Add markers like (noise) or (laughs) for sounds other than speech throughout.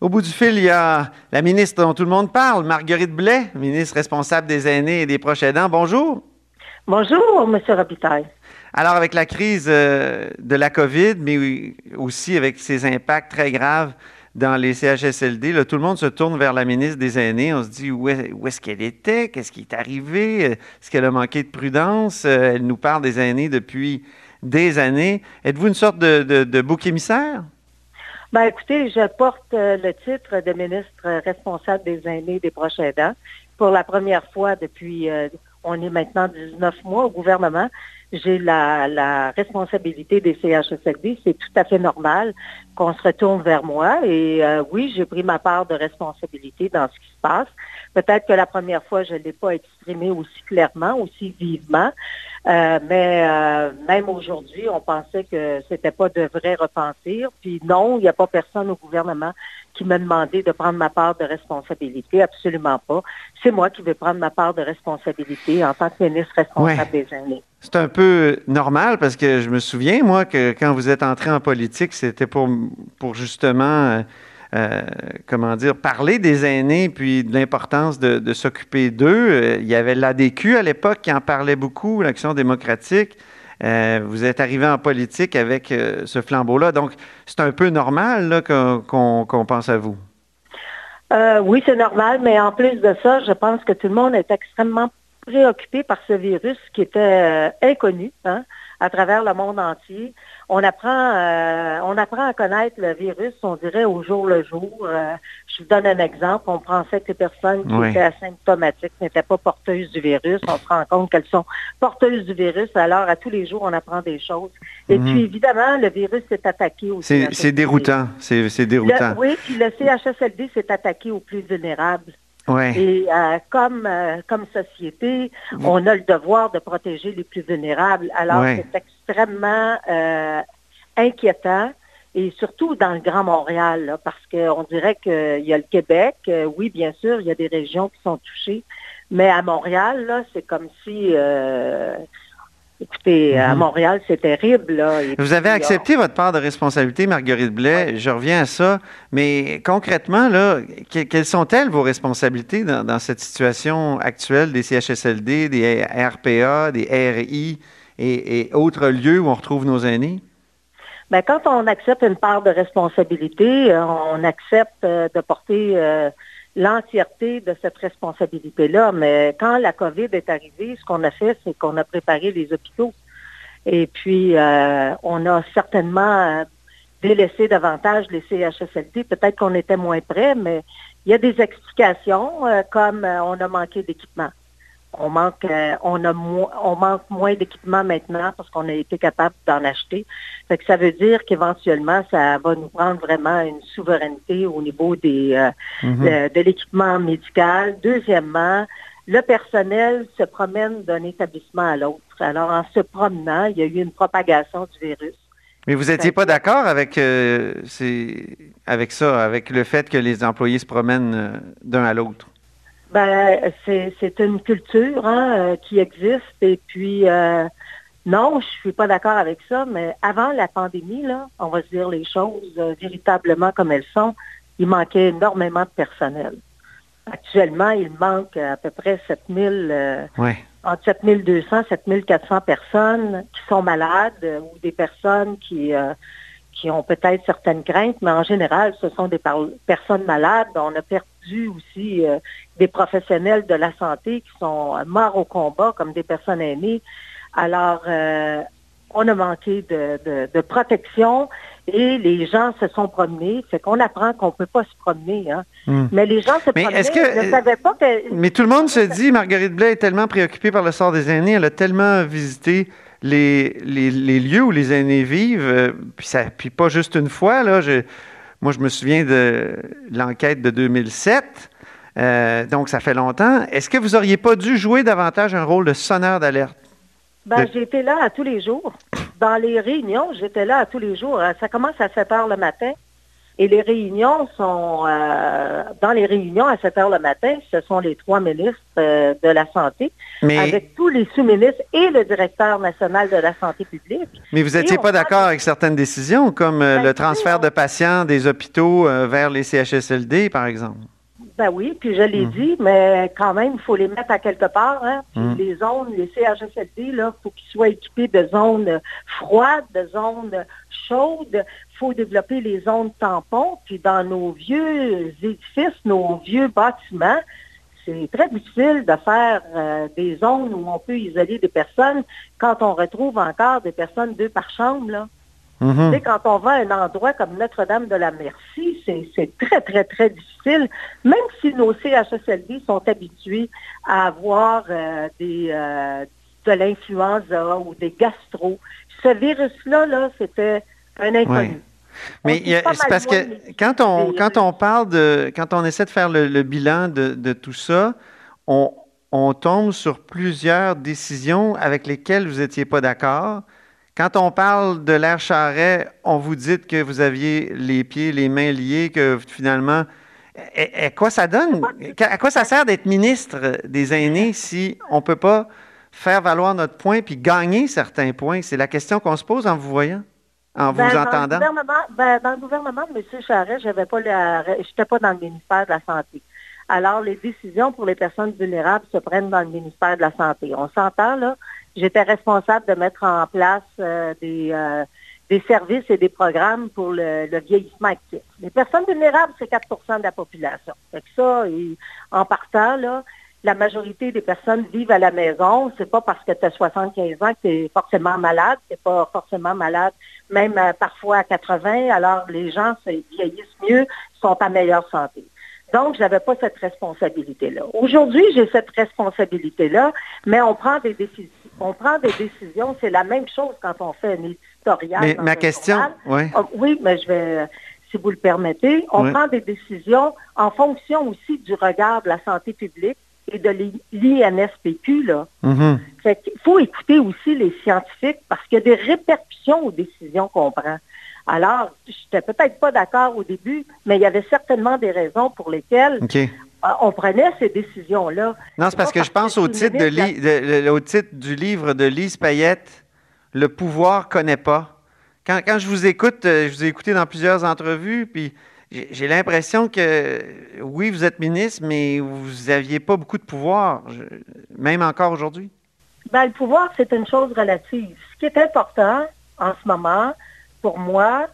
Au bout du fil, il y a la ministre dont tout le monde parle, Marguerite Blais, ministre responsable des aînés et des proches aidants. Bonjour. Bonjour, M. Robitaille. Alors, avec la crise euh, de la COVID, mais aussi avec ses impacts très graves dans les CHSLD, là, tout le monde se tourne vers la ministre des Aînés. On se dit où est-ce qu'elle était, qu'est-ce qui est arrivé, est-ce qu'elle a manqué de prudence? Euh, elle nous parle des aînés depuis des années. Êtes-vous une sorte de, de bouc émissaire? Ben, écoutez, je porte euh, le titre de ministre responsable des aînés des proches aidants. Pour la première fois depuis, euh, on est maintenant 19 mois au gouvernement, j'ai la, responsabilité des CHSLD. C'est tout à fait normal qu'on se retourne vers moi. Et euh, oui, j'ai pris ma part de responsabilité dans ce qui se passe. Peut-être que la première fois, je ne l'ai pas exprimé aussi clairement, aussi vivement. Euh, mais euh, même aujourd'hui, on pensait que c'était pas de vrai repentir. Puis non, il n'y a pas personne au gouvernement qui m'a demandé de prendre ma part de responsabilité. Absolument pas. C'est moi qui vais prendre ma part de responsabilité en tant que ministre responsable des aînés. C'est un peu normal parce que je me souviens, moi, que quand vous êtes entré en politique, c'était pour, pour justement euh, comment dire, parler des aînés puis de l'importance de, s'occuper d'eux. Euh, il y avait l'ADQ à l'époque qui en parlait beaucoup, l'Action démocratique. Euh, vous êtes arrivé en politique avec ce flambeau-là. Donc, c'est un peu normal qu'on pense à vous. oui, c'est normal, mais en plus de ça, je pense que tout le monde est extrêmement préoccupé par ce virus qui était inconnu. Hein à travers le monde entier. On apprend, euh, on apprend à connaître le virus, on dirait au jour le jour. Euh, je vous donne un exemple. On pensait que les personnes qui étaient asymptomatiques n'étaient pas porteuses du virus. On se rend compte qu'elles sont porteuses du virus. Alors, à tous les jours, on apprend des choses. Et mhm. puis, évidemment, le virus s'est attaqué aussi. C'est déroutant. C'est déroutant. oui, puis le CHSLD s'est attaqué aux plus vulnérables. Et euh, comme, euh, comme société, on a le devoir de protéger les plus vulnérables. Alors, c'est extrêmement euh, inquiétant. Et surtout dans le Grand Montréal, parce qu'on dirait qu'il y a le Québec, oui, bien sûr, il y a des régions qui sont touchées, mais à Montréal, là, c'est comme si Écoutez, à mhm. Montréal, c'est terrible. Vous avez accepté votre part de responsabilité, Marguerite Blais. Je reviens à ça. Mais concrètement, là, quelles sont-elles vos responsabilités dans, cette situation actuelle des CHSLD, des RPA, des RI et, autres lieux où on retrouve nos aînés? Bien, quand on accepte une part de responsabilité, euh, on accepte euh, de porter euh, l'entièreté de cette responsabilité-là. Mais quand la COVID est arrivée, ce qu'on a fait, c'est qu'on a préparé les hôpitaux. Et puis, euh, on a certainement euh, délaissé davantage les CHSLD. Peut-être qu'on était moins près, mais il y a des explications, euh, comme on a manqué d'équipement. On manque, euh, on a on manque moins d'équipements maintenant parce qu'on a été capable d'en acheter. Fait que ça veut dire qu'éventuellement, ça va nous prendre vraiment une souveraineté au niveau des, euh, mm-hmm. de, l'équipement médical. Deuxièmement, le personnel se promène d'un établissement à l'autre. Alors, en se promenant, il y a eu une propagation du virus. Mais vous n'étiez pas d'accord avec, euh, avec ça, avec le fait que les employés se promènent d'un à l'autre? Ben, c'est une culture hein, euh, qui existe. Et puis, euh, non, je suis pas d'accord avec ça, mais avant la pandémie, là, on va se dire les choses euh, véritablement comme elles sont, il manquait énormément de personnel. Actuellement, il manque à peu près 7000, ouais. entre 7200 et 7400 personnes qui sont malades ou des personnes qui qui ont peut-être certaines craintes, mais en général, ce sont des personnes malades. On a perdu aussi euh, des professionnels de la santé qui sont morts au combat, comme des personnes aînées. Alors, euh, on a manqué de, protection et les gens se sont promenés. C'est qu'on apprend qu'on ne peut pas se promener. Hein. Hmm. Mais les gens se promenaient. Que, ne savaient pas que... Mais tout le monde se dit, Marguerite Blais est tellement préoccupée par le sort des aînés, elle a tellement visité les, les, lieux où les aînés vivent, euh, puis, ça, puis pas juste une fois. Là, moi, je me souviens de l'enquête de 2007. Euh, donc, ça fait longtemps. Est-ce que vous n'auriez pas dû jouer davantage un rôle de sonneur d'alerte? Ben, j'étais là à tous les jours. Dans les réunions, j'étais là à tous les jours. Ça commence à 7 heures le matin. Et les réunions sont, euh, dans les réunions à 7 heures le matin, ce sont les trois ministres euh, de la Santé, avec tous les sous-ministres et le directeur national de la santé publique. Mais vous n'étiez pas d'accord avec certaines décisions, comme euh, ben, le transfert de patients des hôpitaux vers les CHSLD, par exemple? Ben oui, puis je l'ai mhm. dit, mais quand même, il faut les mettre à quelque part. Hein. Mhm. les zones, les CHSLD, il faut qu'ils soient équipés de zones froides, de zones chaudes. Faut développer les zones tampons. Puis dans nos vieux édifices, nos vieux bâtiments, c'est très difficile de faire euh, des zones où on peut isoler des personnes quand on retrouve encore des personnes deux par chambre. Là. Mm-hmm. quand on va à un endroit comme Notre-Dame de la Merci, c'est très, très, très difficile, même si nos CHSLD sont habitués à avoir euh, des, euh, de l'influenza ou des gastro. Ce virus-là, -là, c'était un inconnu. Mais c'est parce que quand on, quand on parle de, quand on essaie de faire le, bilan de, de, tout ça, on, on tombe sur plusieurs décisions avec lesquelles vous n'étiez pas d'accord. Quand on parle de l'air charret, on vous dit que vous aviez les pieds, les mains liés, que finalement, à, quoi ça donne? À quoi ça sert d'être ministre des aînés si on ne peut pas faire valoir notre point puis gagner certains points? C'est la question qu'on se pose en vous voyant, en vous ben, entendant? Ben, dans le gouvernement de M. Charret, je n'étais pas dans le ministère de la Santé. Alors, les décisions pour les personnes vulnérables se prennent dans le ministère de la Santé. On s'entend, là, j'étais responsable de mettre en place euh, des, euh, des services et des programmes pour le, vieillissement actif. Les personnes vulnérables, c'est 4% de la population. Fait ça, en partant, là, la majorité des personnes vivent à la maison. C'est pas parce que tu as 75 ans que tu es forcément malade. Tu pas forcément malade, même euh, parfois à 80. Alors, les gens se vieillissent mieux, sont en meilleure santé. Donc, je n'avais pas cette responsabilité-là. Aujourd'hui, j'ai cette responsabilité-là, mais on prend des décisions. On prend des décisions. C'est la même chose quand on fait un éditorial. Mais ma question, oui. Oh, oui, mais je vais, si vous le permettez, on prend des décisions en fonction aussi du regard de la santé publique et de l'INSPQ. Là. Mm-hmm. Il faut écouter aussi les scientifiques parce qu'il y a des répercussions aux décisions qu'on prend. Alors, je n'étais peut-être pas d'accord au début, mais il y avait certainement des raisons pour lesquelles euh, on prenait ces décisions-là. Non, c'est parce que je pense au titre, de, au titre du livre de Lise Payette, Le pouvoir connaît pas. Quand, je vous écoute, euh, je vous ai écouté dans plusieurs entrevues, puis j'ai l'impression que oui, vous êtes ministre, mais vous n'aviez pas beaucoup de pouvoir, même encore aujourd'hui. Ben, le pouvoir, c'est une chose relative. Ce qui est important en ce moment, pour moi,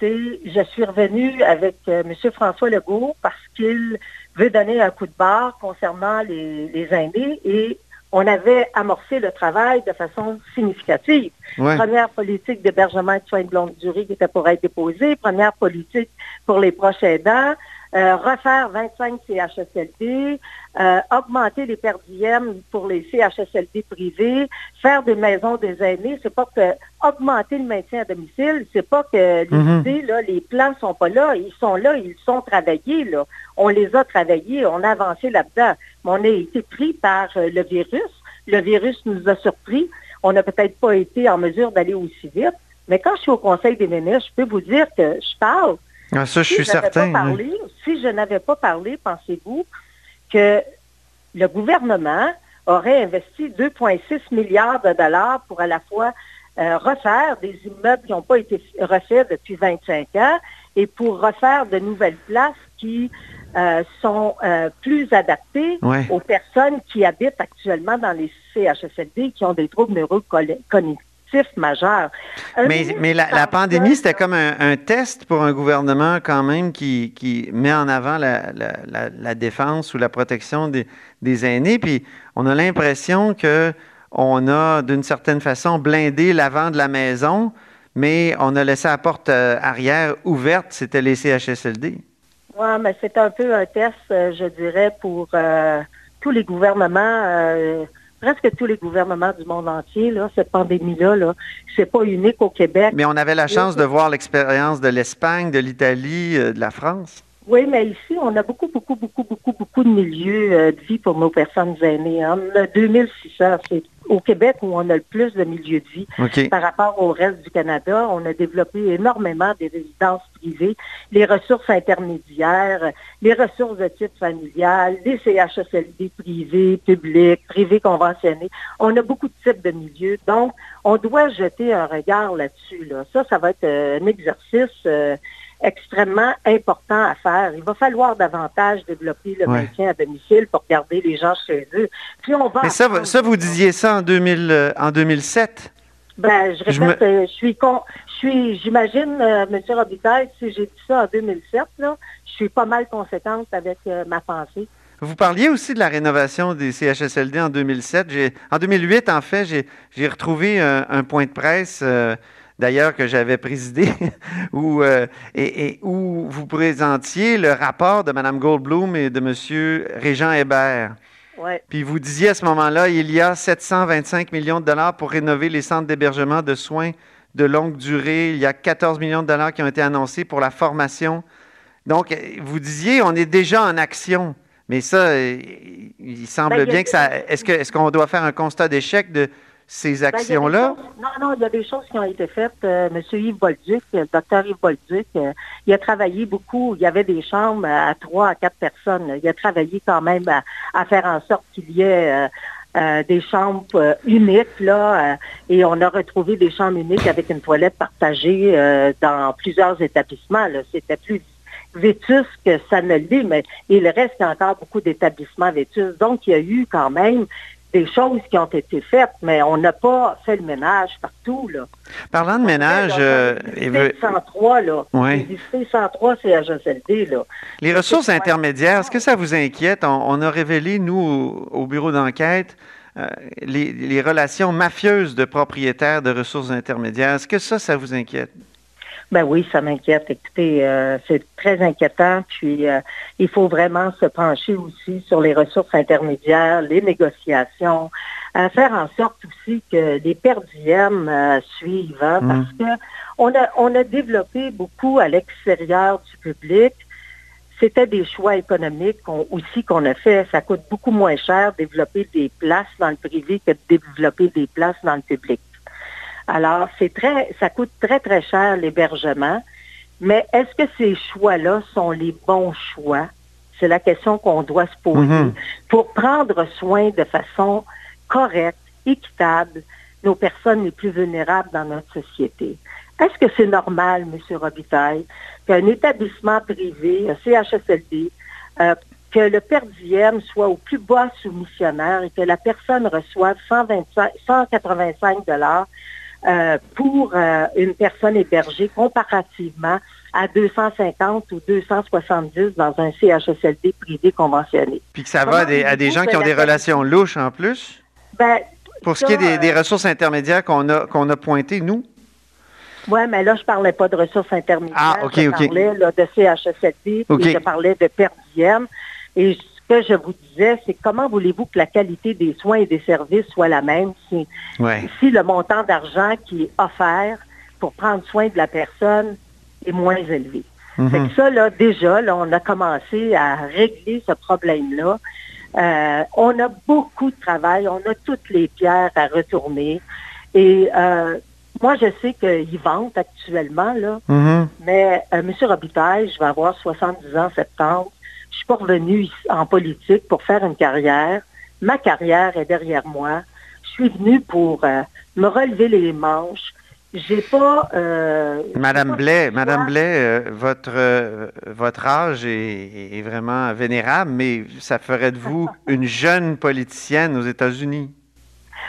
c'est je suis revenue avec euh, M. François Legault parce qu'il veut donner un coup de barre concernant les, les aînés et on avait amorcé le travail de façon significative. Première politique d'hébergement et de soins de longue durée qui était pour être déposée, première politique pour les proches aidants, euh, refaire 25 CHSLD, euh, augmenter les perdièmes pour les CHSLD privés, faire des maisons des aînés. C'est pas que augmenter le maintien à domicile, c'est pas que les mhm. idées, là, les plans sont pas là, ils sont là, ils sont travaillés, là. On les a travaillés, on a avancé là-dedans. Mais on a été pris par euh, le virus. Le virus nous a surpris. On n'a peut-être pas été en mesure d'aller aussi vite. Mais quand je suis au Conseil des ministres, je peux vous dire que je parle ah, ça, je suis certain. Si je n'avais pas parlé, pensez-vous que le gouvernement aurait investi 2,6 milliards de dollars pour à la fois euh, refaire des immeubles qui n'ont pas été refaits depuis 25 ans et pour refaire de nouvelles places qui euh, sont euh, plus adaptées aux personnes qui habitent actuellement dans les CHSLD qui ont des troubles neurocognitifs majeur. mais, mais la, pandémie, c'était comme un, test pour un gouvernement quand même qui, qui met en avant la, la, défense ou la protection des, des aînés. Puis on a l'impression que on a d'une certaine façon blindé l'avant de la maison, mais on a laissé la porte euh, arrière ouverte, c'était les CHSLD. Oui, mais c'est un peu un test, euh, je dirais, pour euh, tous les gouvernements presque tous les gouvernements du monde entier, là, cette pandémie-là, -là, c'est pas unique au Québec. Mais on avait la chance de voir l'expérience de l'Espagne, de l'Italie, de la France. Oui, mais ici, on a beaucoup, beaucoup, beaucoup, beaucoup, beaucoup de milieux euh, de vie pour nos personnes aînées. Hein. On a 2600. C'est au Québec où on a le plus de milieux de vie. Par rapport au reste du Canada, on a développé énormément des résidences privées, les ressources intermédiaires, les ressources de type familial, les CHSLD privés, publics, privés conventionnés. On a beaucoup de types de milieux. Donc, on doit jeter un regard là-dessus. Là. Ça, ça va être euh, un exercice. Euh, extrêmement important à faire. Il va falloir davantage développer le maintien à domicile pour garder les gens chez eux. Puis on va Mais ça, ça, vous disiez ça en, 2000, euh, en 2007? Ben, je répète, je, euh, je suis con, je suis, j'imagine, euh, M. Robitaille, si j'ai dit ça en 2007, là, je suis pas mal conséquente avec ma pensée. Vous parliez aussi de la rénovation des CHSLD en 2007. En 2008, en fait, j'ai retrouvé un, point de presse d'ailleurs que j'avais présidé, (laughs) où, euh, et, où vous présentiez le rapport de Mme Goldblum et de M. Régent Hébert. Puis vous disiez à ce moment-là, il y a 725 millions de dollars pour rénover les centres d'hébergement de soins de longue durée. Il y a 14 millions de dollars qui ont été annoncés pour la formation. Donc, vous disiez, on est déjà en action. Mais ça, il semble ben, bien que ça. Est-ce qu'on est qu'on doit faire un constat d'échec de ces ben, actions-là? non, non, il y a des choses qui ont été faites. Euh, M. Yves Bolduc, le docteur Yves Bolduc, euh, il a travaillé beaucoup. Il y avait des chambres à trois, à quatre personnes. Il a travaillé quand même à, faire en sorte qu'il y ait euh, des chambres uniques, là, et on a retrouvé des chambres uniques avec une toilette partagée dans plusieurs établissements. C'était plus vétus que ça ne l'est, mais il reste encore beaucoup d'établissements vétus. Donc, il y a eu quand même des choses qui ont été faites, mais on n'a pas fait le ménage partout. Là. Parlant de ménage... Euh, veut... 103, là. Oui. 103 CHSLD, là. Les ressources intermédiaires, est-ce que ça vous inquiète? On, a révélé, nous, au, bureau d'enquête, euh, les, les relations mafieuses de propriétaires de ressources intermédiaires. Est-ce que ça, ça vous inquiète? Ben oui, ça m'inquiète. Écoutez, euh, c'est très inquiétant. Puis euh, il faut vraiment se pencher aussi sur les ressources intermédiaires, les négociations, euh, faire en sorte aussi que les perdièmes suivent, hein, parce mm. que on a on a développé beaucoup à l'extérieur du public. C'était des choix économiques aussi qu'on a fait. Ça coûte beaucoup moins cher développer des places dans le privé que de développer des places dans le public. Alors, c'est très, ça coûte très, très cher l'hébergement. Mais est-ce que ces choix-là sont les bons choix? C'est la question qu'on doit se poser mm-hmm. pour prendre soin de façon correcte, équitable, nos personnes les plus vulnérables dans notre société. Est-ce que c'est normal, M. Robitaille, qu'un établissement privé, un CHSLD, euh, que le père soit au plus bas soumissionnaire et que la personne reçoive 125, 185 dollars euh, pour euh, une personne hébergée comparativement à 250 ou 270 dans un CHSLD privé conventionné. Puis que ça va à des, gens qui ont des relations louches en plus? Ben, pour ce qui est des, euh, ressources intermédiaires qu'on a, qu'on a pointées, nous? Oui, mais là, je ne parlais pas de ressources intermédiaires. Ah, OK, je parlais de CHSLD, je parlais de per Et que je vous disais, c'est comment voulez-vous que la qualité des soins et des services soit la même si, si le montant d'argent qui est offert pour prendre soin de la personne est moins élevé? Mm ça, là, déjà, là, on a commencé à régler ce problème-là. Euh, on a beaucoup de travail, on a toutes les pierres à retourner. Et euh, moi, je sais qu'ils vendent actuellement, là, mm-hmm. mais euh, M. Robitaille, je vais avoir 70 ans en septembre. Je suis pas revenue en politique pour faire une carrière. Ma carrière est derrière moi. Je suis venue pour euh, me relever les manches. J'ai pas. Euh, Madame Blais, Madame Blais, euh, votre votre âge est, est, vraiment vénérable, mais ça ferait de vous (laughs) une jeune politicienne aux États-Unis.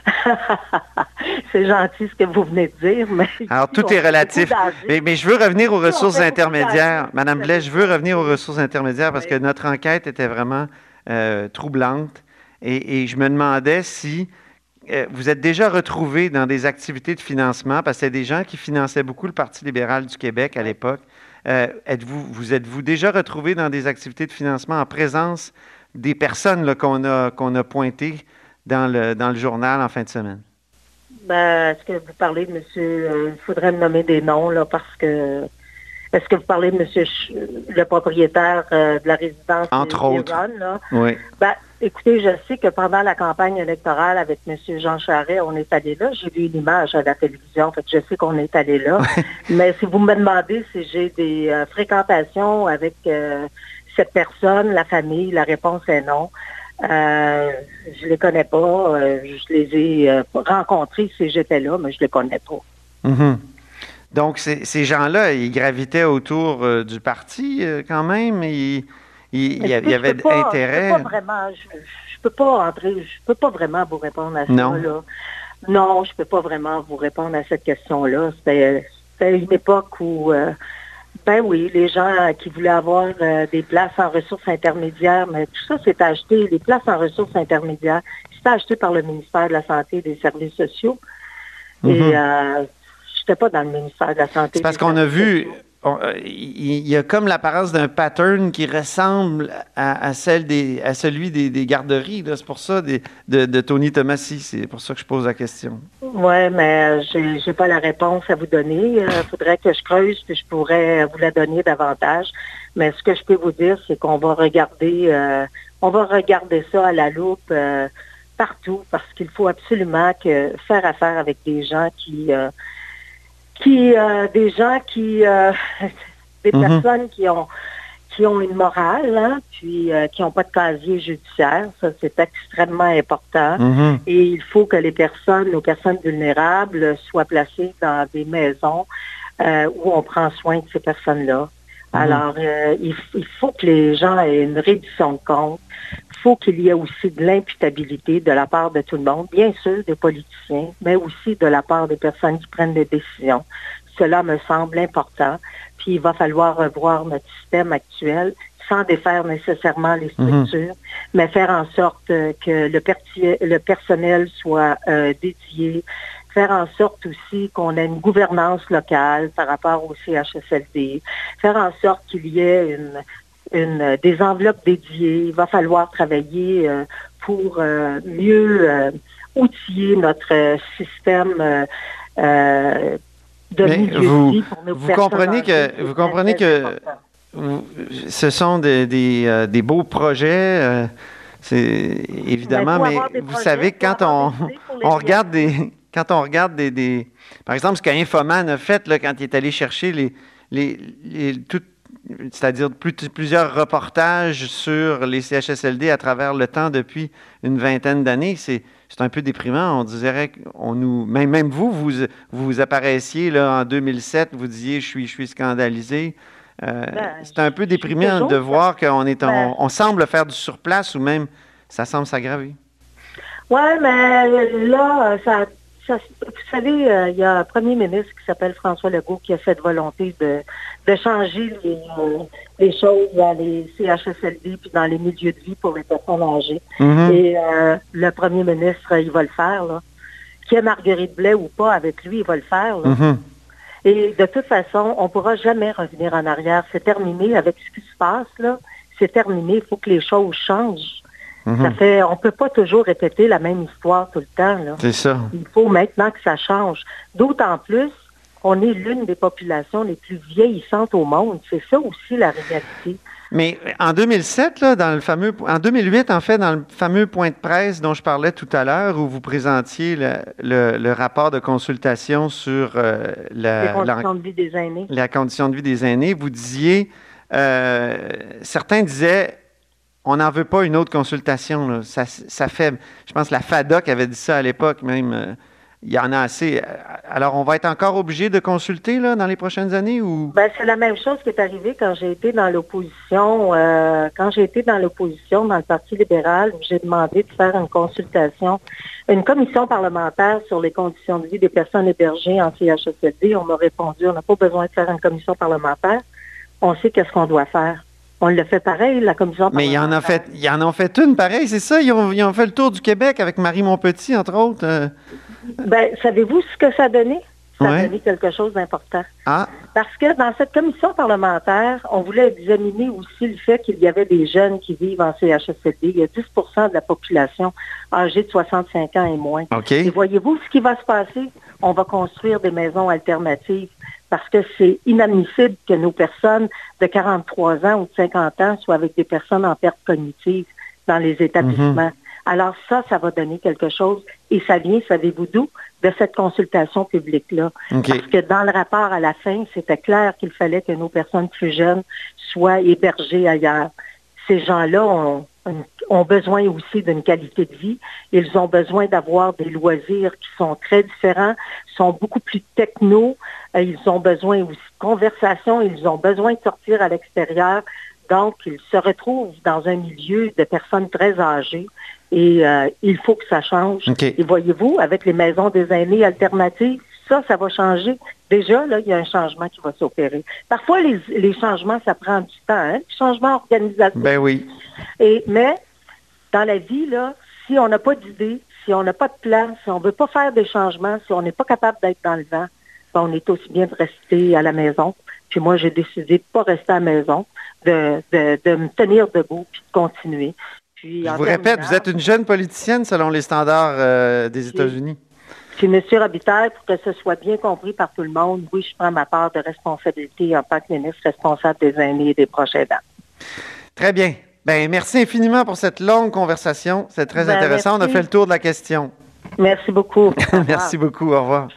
(laughs) c'est gentil ce que vous venez de dire, mais... (laughs) Alors, tout est relatif. Mais, je veux revenir aux ressources intermédiaires. Madame Blais, je veux revenir aux ressources intermédiaires parce que notre enquête était vraiment euh, troublante. Et, je me demandais si euh, vous êtes déjà retrouvé dans des activités de financement, parce que c'était des gens qui finançaient beaucoup le Parti libéral du Québec à l'époque. Euh, êtes-vous, vous êtes-vous déjà retrouvé dans des activités de financement en présence des personnes qu'on a, qu'on a pointées dans le, dans le journal en fin de semaine? Ben, est-ce que vous parlez de monsieur, euh, il faudrait me nommer des noms, là, parce que Est-ce que vous parlez de monsieur le propriétaire de la résidence Entre autres. là? Oui. Ben, écoutez, je sais que pendant la campagne électorale avec monsieur Jean Charest, on est allé là. J'ai vu une image à la télévision, fait que je sais qu'on est allé là. (laughs) Mais si vous me demandez si j'ai des fréquentations avec cette personne, la famille, la réponse est non. Euh, je les connais pas. Euh, je les ai euh, rencontrés si j'étais là, mais je les connais pas. Mhm. Donc, ces gens-là, ils gravitaient autour du parti quand même. Il, y avait intérêt. Je peux pas vraiment, je, peux pas entrer, je peux pas vraiment vous répondre à ça. Non. Là. Non, je peux pas vraiment vous répondre à cette question-là. C'était une époque où ben oui, les gens qui voulaient avoir euh, des places en ressources intermédiaires, mais tout ça, c'est acheté. Les places en ressources intermédiaires, c'est acheté par le ministère de la Santé et des Services sociaux. Et mhm. euh, je n'étais pas dans le ministère de la Santé. Parce qu'on a vu, euh, il y a comme l'apparence d'un pattern qui ressemble à, celle des, à celui des, garderies. C'est pour ça de, Tony Tomassi. C'est pour ça que je pose la question. Oui, mais je n'ai pas la réponse à vous donner. Il faudrait que je creuse puis je pourrais vous la donner davantage. Mais ce que je peux vous dire, c'est qu'on va regarder, euh, on va regarder ça à la loupe euh, partout parce qu'il faut absolument faire affaire avec des gens qui qui euh, des gens qui euh, (laughs) des mhm. personnes qui ont qui ont une morale, hein, puis euh, qui n'ont pas de casier judiciaire. Ça, c'est extrêmement important. Mhm. Et il faut que les personnes, nos personnes vulnérables, soient placées dans des maisons où on prend soin de ces personnes-là. Mhm. Alors, il, il, faut que les gens aient une réduction de compte faut qu'il y ait aussi de l'imputabilité de la part de tout le monde, bien sûr des politiciens, mais aussi de la part des personnes qui prennent des décisions. Cela me semble important. Puis il va falloir revoir notre système actuel sans défaire nécessairement les mhm. structures, mais faire en sorte que le, le personnel soit euh, dédié, faire en sorte aussi qu'on ait une gouvernance locale par rapport au CHSLD, faire en sorte qu'il y ait une, une, des enveloppes dédiées. Il va falloir travailler euh, pour euh, mieux euh, outiller notre système de milieu vous, de vie pour nos vous comprenez que Vous comprenez que ce sont des, des, des beaux projets. c'est évidemment, mais, vous savez quand on, on regarde des quand on regarde des, des par exemple ce qu'Infoman a fait là, quand il est allé chercher les, les, les toutes c'est-à-dire plusieurs reportages sur les CHSLD à travers le temps depuis une vingtaine d'années. C'est, un peu déprimant. On dirait qu'on nous. Même, même vous, vous, vous apparaissiez là, en 2007, vous disiez je suis, je suis scandalisé. Euh, ben, c'est un peu déprimant de voir qu'on est ben on, semble faire du surplace ou même ça semble s'aggraver. Oui, mais là, ça vous savez, euh, il y a un premier ministre qui s'appelle François Legault qui a fait volonté de, de changer les, euh, les, choses dans les CHSLD puis dans les milieux de vie pour les personnes âgées. Mm-hmm. Et euh, le premier ministre, il va le faire. Là. Qui est Marguerite Blais ou pas, avec lui, il va le faire. Mm-hmm. Et de toute façon, on ne pourra jamais revenir en arrière. C'est terminé avec ce qui se passe. là. C'est terminé. Il faut que les choses changent. Mhm. Ça fait, on peut pas toujours répéter la même histoire tout le temps. C'est ça. Il faut maintenant que ça change. D'autant plus, on est l'une des populations les plus vieillissantes au monde. C'est ça aussi la réalité. Mais en 2007, là, dans le fameux, en 2008, en fait, dans le fameux point de presse dont je parlais tout à l'heure, où vous présentiez le, rapport de consultation sur euh, la, condition de vie des aînés. La condition de vie des aînés, vous disiez, euh, certains disaient, on n'en veut pas une autre consultation. Ça, fait, je pense que la FADOC avait dit ça à l'époque même. Euh, il y en a assez. Alors, on va être encore obligé de consulter dans les prochaines années ou? Ben, c'est la même chose qui est arrivée quand j'ai été dans l'opposition. Euh, quand j'ai été dans l'opposition dans le Parti libéral, j'ai demandé de faire une consultation, une commission parlementaire sur les conditions de vie des personnes hébergées en CHSLD. On m'a répondu, on n'a pas besoin de faire une commission parlementaire. On sait qu'est-ce qu'on doit faire. On le fait pareil, la commission Mais il y en a fait, il y en a fait une pareil, c'est ça? Ils ont, fait le tour du Québec avec Marie Montpetit, entre autres. Euh. Ben, savez-vous ce que ça a donné? Ça a donné quelque chose d'important. Ah. Parce que dans cette commission parlementaire, on voulait examiner aussi le fait qu'il y avait des jeunes qui vivent en CHSLD. Il y a 10% de la population âgée de 65 ans et moins. Et voyez-vous ce qui va se passer? On va construire des maisons alternatives parce que c'est inadmissible que nos personnes de 43 ans ou de 50 ans soient avec des personnes en perte cognitive dans les établissements. Mhm. Alors ça, ça va donner quelque chose et ça vient, savez-vous d'où? De cette consultation publique-là. Parce que dans le rapport à la fin, c'était clair qu'il fallait que nos personnes plus jeunes soient hébergées ailleurs. Ces gens-là ont, ont besoin aussi d'une qualité de vie. Ils ont besoin d'avoir des loisirs qui sont très différents, sont beaucoup plus techno. Euh, ils ont besoin aussi de conversation. Ils ont besoin de sortir à l'extérieur. Donc, ils se retrouvent dans un milieu de personnes très âgées et euh, il faut que ça change. Et voyez-vous, avec les maisons des aînés alternatives, ça, ça va changer. Déjà, là, il y a un changement qui va s'opérer. Parfois, les, changements, ça prend du temps, hein? Changement organisationnel. Ben oui. Et, mais, dans la vie, là, si on n'a pas d'idée, si on n'a pas de plan, si on ne veut pas faire des changements, si on n'est pas capable d'être dans le vent, ben, on est aussi bien de rester à la maison. Puis moi, j'ai décidé de ne pas rester à la maison, de, de, me tenir debout puis de continuer. Puis, Je vous répète, vous êtes une jeune politicienne selon les standards euh, des États-Unis. Puis, Monsieur Robitaille, pour que ce soit bien compris par tout le monde, oui, je prends ma part de responsabilité en tant que ministre responsable des aînés et des prochains aidants. Très bien. Ben, merci infiniment pour cette longue conversation. C'est très ben, intéressant. On a fait le tour de la question. Merci beaucoup. (laughs) merci beaucoup. Au revoir.